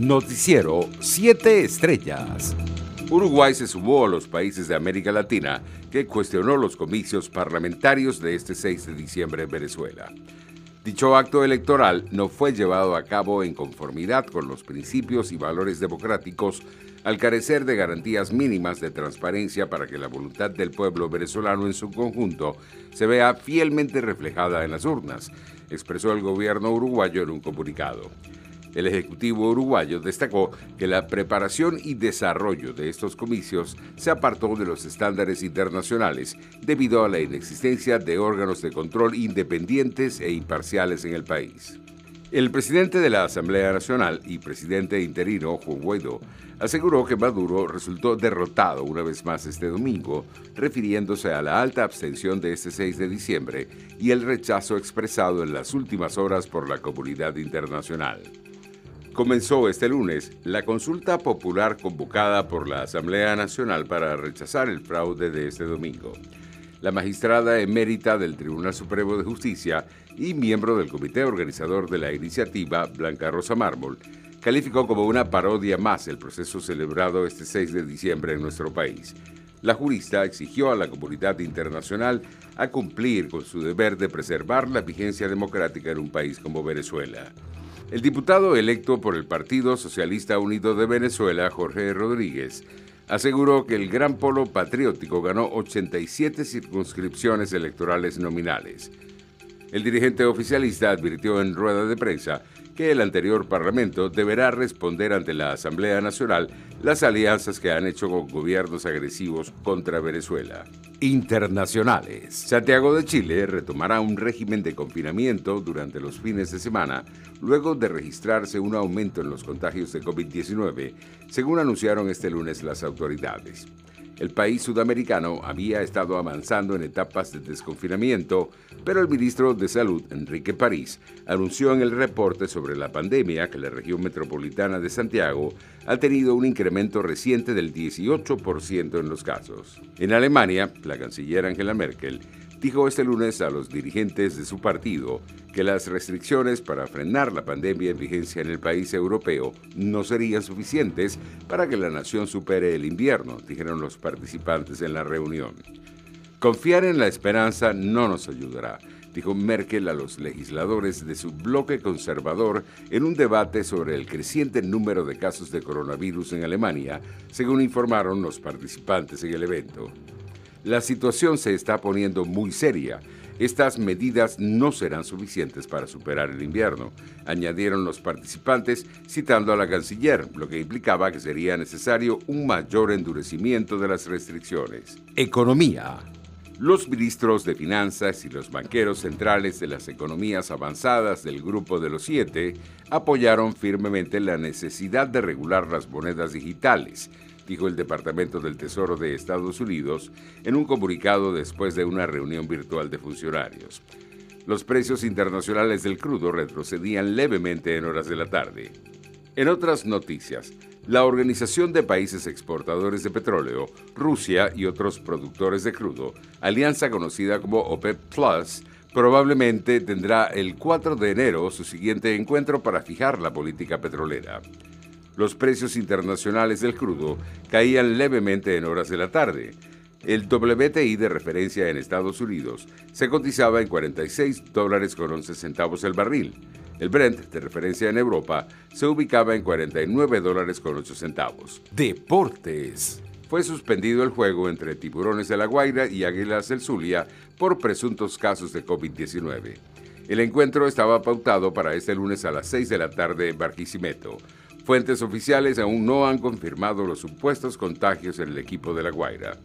Noticiero 7 Estrellas. Uruguay se sumó a los países de América Latina que cuestionó los comicios parlamentarios de este 6 de diciembre en Venezuela. Dicho acto electoral no fue llevado a cabo en conformidad con los principios y valores democráticos al carecer de garantías mínimas de transparencia para que la voluntad del pueblo venezolano en su conjunto se vea fielmente reflejada en las urnas, expresó el gobierno uruguayo en un comunicado. El Ejecutivo uruguayo destacó que la preparación y desarrollo de estos comicios se apartó de los estándares internacionales debido a la inexistencia de órganos de control independientes e imparciales en el país. El presidente de la Asamblea Nacional y presidente interino, Juan Guaidó, aseguró que Maduro resultó derrotado una vez más este domingo, refiriéndose a la alta abstención de este 6 de diciembre y el rechazo expresado en las últimas horas por la comunidad internacional. Comenzó este lunes la consulta popular convocada por la Asamblea Nacional para rechazar el fraude de este domingo. La magistrada emérita del Tribunal Supremo de Justicia y miembro del comité organizador de la iniciativa, Blanca Rosa Mármol, calificó como una parodia más el proceso celebrado este 6 de diciembre en nuestro país. La jurista exigió a la comunidad internacional a cumplir con su deber de preservar la vigencia democrática en un país como Venezuela. El diputado electo por el Partido Socialista Unido de Venezuela, Jorge Rodríguez, aseguró que el Gran Polo Patriótico ganó 87 circunscripciones electorales nominales. El dirigente oficialista advirtió en rueda de prensa que el anterior Parlamento deberá responder ante la Asamblea Nacional las alianzas que han hecho con gobiernos agresivos contra Venezuela. Internacionales. Santiago de Chile retomará un régimen de confinamiento durante los fines de semana luego de registrarse un aumento en los contagios de COVID-19, según anunciaron este lunes las autoridades. El país sudamericano había estado avanzando en etapas de desconfinamiento, pero el ministro de Salud, Enrique París, anunció en el reporte sobre la pandemia que la región metropolitana de Santiago ha tenido un incremento reciente del 18% en los casos. En Alemania, la canciller Angela Merkel dijo este lunes a los dirigentes de su partido que las restricciones para frenar la pandemia en vigencia en el país europeo no serían suficientes para que la nación supere el invierno, dijeron los participantes en la reunión. Confiar en la esperanza no nos ayudará, dijo Merkel a los legisladores de su bloque conservador en un debate sobre el creciente número de casos de coronavirus en Alemania, según informaron los participantes en el evento. La situación se está poniendo muy seria. Estas medidas no serán suficientes para superar el invierno, añadieron los participantes citando a la canciller, lo que implicaba que sería necesario un mayor endurecimiento de las restricciones. Economía. Los ministros de Finanzas y los banqueros centrales de las economías avanzadas del Grupo de los Siete apoyaron firmemente la necesidad de regular las monedas digitales, dijo el Departamento del Tesoro de Estados Unidos en un comunicado después de una reunión virtual de funcionarios. Los precios internacionales del crudo retrocedían levemente en horas de la tarde. En otras noticias, la Organización de Países Exportadores de Petróleo, Rusia y otros productores de crudo, alianza conocida como OPEP Plus, probablemente tendrá el 4 de enero su siguiente encuentro para fijar la política petrolera los precios internacionales del crudo caían levemente en horas de la tarde. El WTI de referencia en Estados Unidos se cotizaba en 46 dólares con 11 centavos el barril. El Brent de referencia en Europa se ubicaba en 49 dólares con 8 centavos. Deportes. Fue suspendido el juego entre Tiburones de la Guaira y Águilas del Zulia por presuntos casos de COVID-19. El encuentro estaba pautado para este lunes a las 6 de la tarde en Barquisimeto. Fuentes oficiales aún no han confirmado los supuestos contagios en el equipo de La Guaira.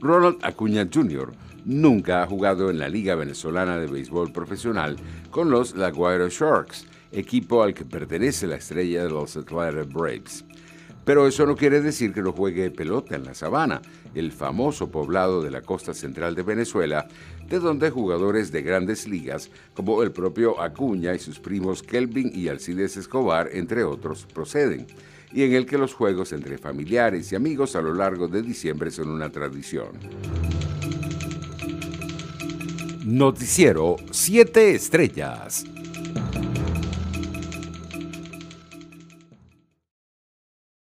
Ronald Acuña Jr. nunca ha jugado en la Liga Venezolana de Béisbol Profesional con los La Guaira Sharks, equipo al que pertenece la estrella de los Atlanta Braves. Pero eso no quiere decir que no juegue pelota en la sabana, el famoso poblado de la costa central de Venezuela, de donde jugadores de grandes ligas, como el propio Acuña y sus primos Kelvin y Alcides Escobar, entre otros, proceden, y en el que los juegos entre familiares y amigos a lo largo de diciembre son una tradición. Noticiero 7 Estrellas.